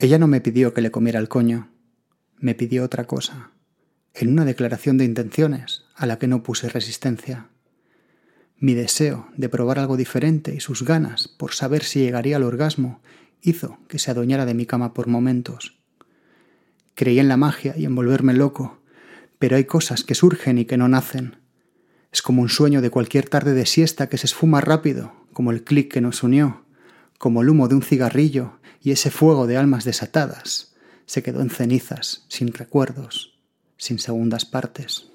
Ella no me pidió que le comiera el coño. Me pidió otra cosa. En una declaración de intenciones a la que no puse resistencia. Mi deseo de probar algo diferente y sus ganas por saber si llegaría al orgasmo hizo que se adueñara de mi cama por momentos. Creí en la magia y en volverme loco, pero hay cosas que surgen y que no nacen. Es como un sueño de cualquier tarde de siesta que se esfuma rápido, como el clic que nos unió, como el humo de un cigarrillo y ese fuego de almas desatadas se quedó en cenizas, sin recuerdos, sin segundas partes.